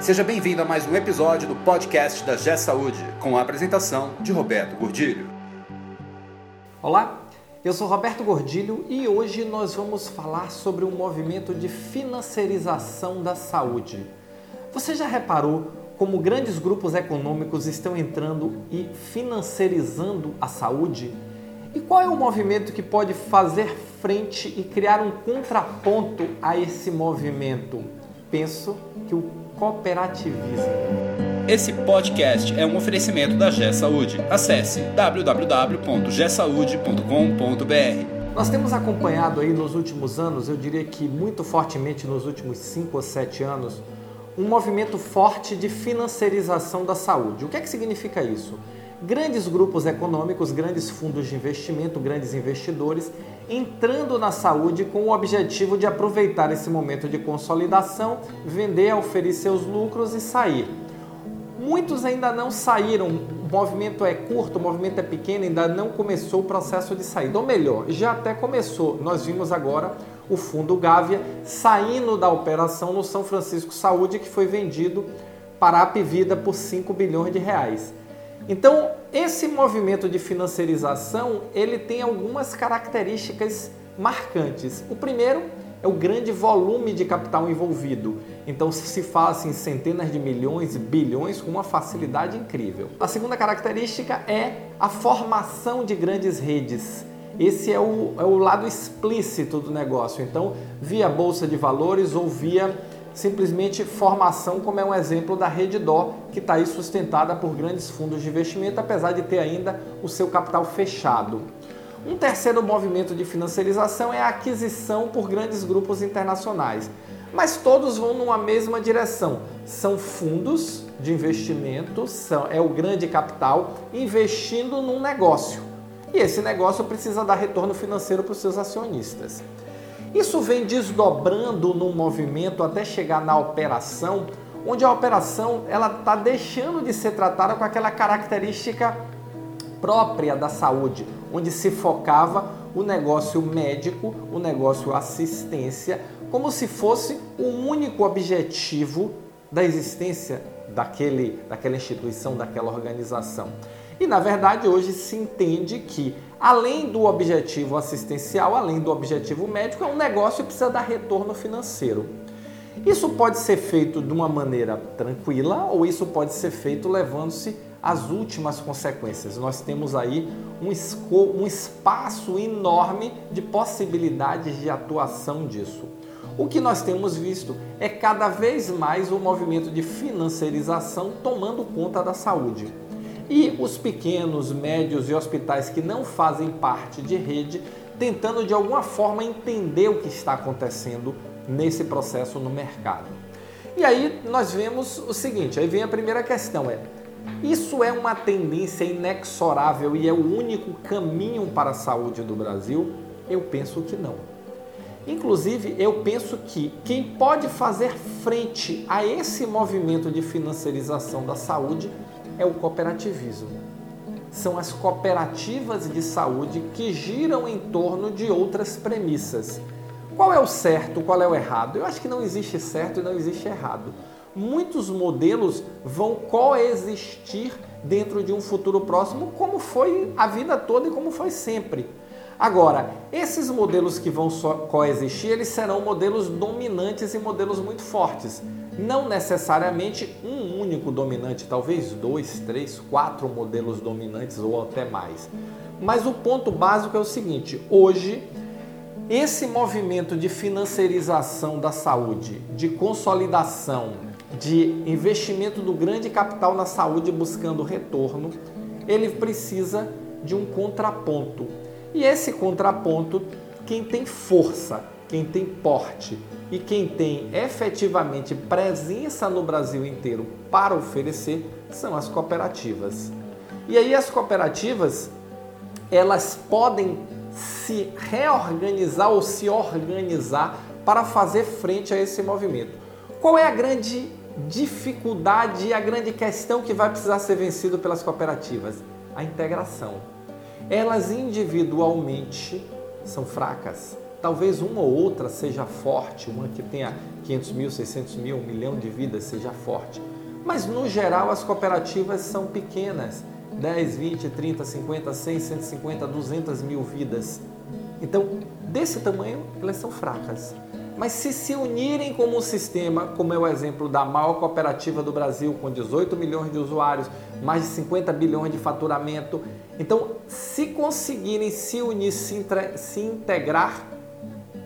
Seja bem-vindo a mais um episódio do podcast da G Saúde, com a apresentação de Roberto Gordilho. Olá, eu sou Roberto Gordilho e hoje nós vamos falar sobre o movimento de financiarização da saúde. Você já reparou como grandes grupos econômicos estão entrando e financiarizando a saúde? E qual é o movimento que pode fazer frente e criar um contraponto a esse movimento? Penso que o cooperativismo. Esse podcast é um oferecimento da G Saúde. Acesse www.gsaude.com.br. Nós temos acompanhado aí nos últimos anos, eu diria que muito fortemente nos últimos 5 ou 7 anos, um movimento forte de financiarização da saúde. O que é que significa isso? Grandes grupos econômicos, grandes fundos de investimento, grandes investidores entrando na saúde com o objetivo de aproveitar esse momento de consolidação, vender, oferecer seus lucros e sair. Muitos ainda não saíram, o movimento é curto, o movimento é pequeno, ainda não começou o processo de saída. Ou melhor, já até começou. Nós vimos agora o fundo Gávea saindo da operação no São Francisco Saúde, que foi vendido para a Apivida por 5 bilhões de reais. Então, esse movimento de financiarização, ele tem algumas características marcantes. O primeiro é o grande volume de capital envolvido. Então se fala assim, centenas de milhões, bilhões com uma facilidade incrível. A segunda característica é a formação de grandes redes. Esse é o, é o lado explícito do negócio. Então, via bolsa de valores ou via simplesmente formação, como é um exemplo da Rede Dó, que está aí sustentada por grandes fundos de investimento, apesar de ter ainda o seu capital fechado. Um terceiro movimento de financiarização é a aquisição por grandes grupos internacionais. Mas todos vão numa mesma direção. São fundos de investimento, são, é o grande capital investindo num negócio. E esse negócio precisa dar retorno financeiro para os seus acionistas. Isso vem desdobrando no movimento até chegar na operação, onde a operação ela está deixando de ser tratada com aquela característica própria da saúde, onde se focava o negócio médico, o negócio assistência, como se fosse o único objetivo da existência daquele, daquela instituição, daquela organização. E na verdade hoje se entende que além do objetivo assistencial, além do objetivo médico, é um negócio que precisa dar retorno financeiro. Isso pode ser feito de uma maneira tranquila ou isso pode ser feito levando-se às últimas consequências. Nós temos aí um, um espaço enorme de possibilidades de atuação disso. O que nós temos visto é cada vez mais o movimento de financiarização tomando conta da saúde. E os pequenos, médios e hospitais que não fazem parte de rede, tentando de alguma forma entender o que está acontecendo nesse processo no mercado. E aí nós vemos o seguinte, aí vem a primeira questão é, isso é uma tendência inexorável e é o único caminho para a saúde do Brasil? Eu penso que não. Inclusive, eu penso que quem pode fazer frente a esse movimento de financiarização da saúde é o cooperativismo. São as cooperativas de saúde que giram em torno de outras premissas. Qual é o certo, qual é o errado? Eu acho que não existe certo e não existe errado. Muitos modelos vão coexistir dentro de um futuro próximo, como foi a vida toda e como foi sempre. Agora, esses modelos que vão coexistir, eles serão modelos dominantes e modelos muito fortes. Não necessariamente um único dominante, talvez dois, três, quatro modelos dominantes ou até mais. Mas o ponto básico é o seguinte: hoje, esse movimento de financiarização da saúde, de consolidação, de investimento do grande capital na saúde buscando retorno, ele precisa de um contraponto e esse contraponto, quem tem força, quem tem porte e quem tem efetivamente presença no Brasil inteiro para oferecer são as cooperativas. E aí as cooperativas, elas podem se reorganizar ou se organizar para fazer frente a esse movimento. Qual é a grande dificuldade e a grande questão que vai precisar ser vencido pelas cooperativas? A integração elas individualmente são fracas. Talvez uma ou outra seja forte, uma que tenha 500 mil, 600 mil, um milhão de vidas seja forte. Mas no geral as cooperativas são pequenas, 10, 20, 30, 50, 100, 150, 200 mil vidas. Então, desse tamanho, elas são fracas. Mas se se unirem como um sistema, como é o exemplo da maior cooperativa do Brasil, com 18 milhões de usuários, mais de 50 bilhões de faturamento, então se conseguirem se unir, se, se integrar,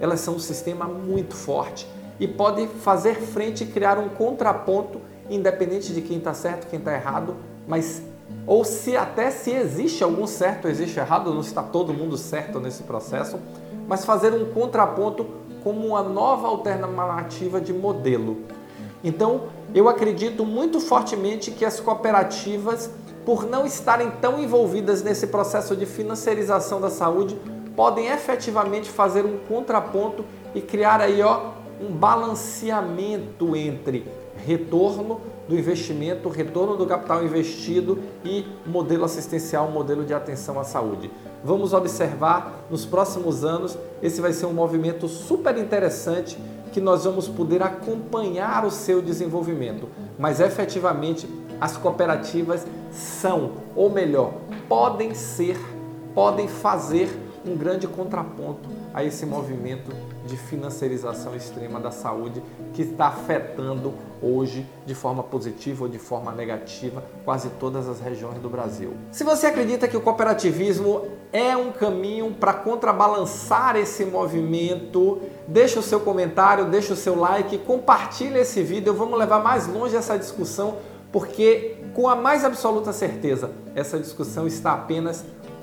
elas são um sistema muito forte e pode fazer frente e criar um contraponto, independente de quem está certo, quem está errado, mas ou se até se existe algum certo, existe errado, não está todo mundo certo nesse processo, mas fazer um contraponto como uma nova alternativa de modelo. Então, eu acredito muito fortemente que as cooperativas, por não estarem tão envolvidas nesse processo de financiarização da saúde, podem efetivamente fazer um contraponto e criar aí ó, um balanceamento entre retorno do investimento, retorno do capital investido e modelo assistencial, modelo de atenção à saúde. Vamos observar nos próximos anos, esse vai ser um movimento super interessante que nós vamos poder acompanhar o seu desenvolvimento. Mas efetivamente as cooperativas são, ou melhor, podem ser, podem fazer um grande contraponto a esse movimento de financiarização extrema da saúde que está afetando hoje de forma positiva ou de forma negativa quase todas as regiões do Brasil. Se você acredita que o cooperativismo é um caminho para contrabalançar esse movimento, deixa o seu comentário, deixa o seu like, compartilhe esse vídeo, vamos levar mais longe essa discussão porque com a mais absoluta certeza essa discussão está apenas